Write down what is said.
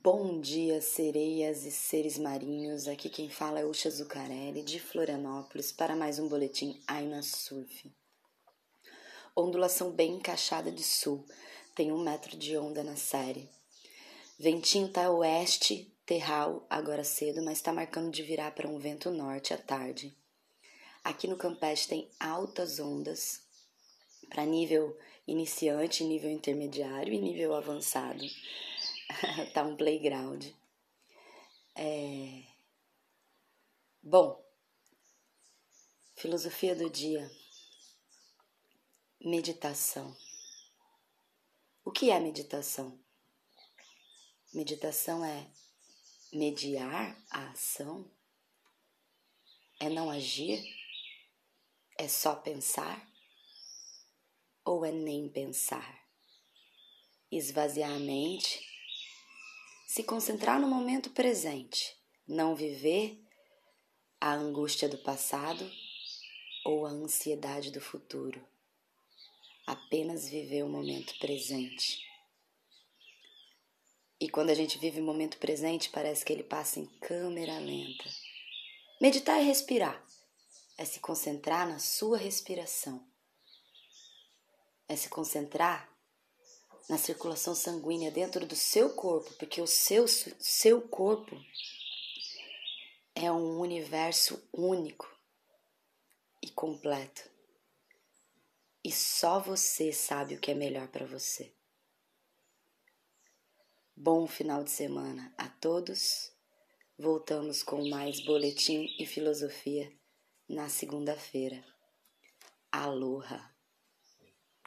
Bom dia, sereias e seres marinhos. Aqui quem fala é Ucha Zucarelli, de Florianópolis, para mais um boletim Aina Surf. Ondulação bem encaixada de sul, tem um metro de onda na série. Ventinho tá oeste, terral, agora cedo, mas está marcando de virar para um vento norte à tarde. Aqui no Campeche tem altas ondas, para nível iniciante, nível intermediário e nível avançado tá um playground. É... Bom, filosofia do dia. Meditação. O que é meditação? Meditação é mediar a ação? É não agir? É só pensar? Ou é nem pensar? Esvaziar a mente se concentrar no momento presente, não viver a angústia do passado ou a ansiedade do futuro. Apenas viver o momento presente. E quando a gente vive o momento presente, parece que ele passa em câmera lenta. Meditar é respirar, é se concentrar na sua respiração, é se concentrar na circulação sanguínea dentro do seu corpo, porque o seu, seu corpo é um universo único e completo. E só você sabe o que é melhor para você. Bom final de semana a todos. Voltamos com mais boletim e filosofia na segunda-feira. Aloha!